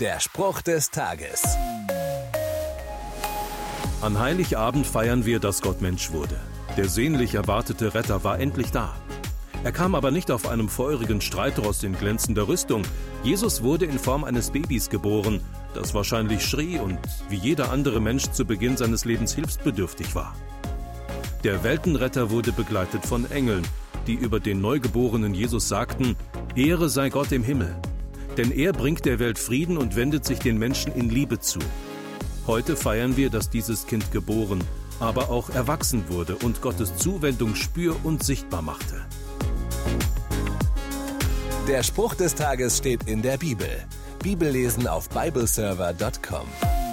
Der Spruch des Tages. An Heiligabend feiern wir, dass Gott Mensch wurde. Der sehnlich erwartete Retter war endlich da. Er kam aber nicht auf einem feurigen Streitross in glänzender Rüstung. Jesus wurde in Form eines Babys geboren, das wahrscheinlich schrie und wie jeder andere Mensch zu Beginn seines Lebens hilfsbedürftig war. Der Weltenretter wurde begleitet von Engeln, die über den neugeborenen Jesus sagten, Ehre sei Gott im Himmel. Denn er bringt der Welt Frieden und wendet sich den Menschen in Liebe zu. Heute feiern wir, dass dieses Kind geboren, aber auch erwachsen wurde und Gottes Zuwendung spür- und sichtbar machte. Der Spruch des Tages steht in der Bibel. Bibellesen auf bibleserver.com.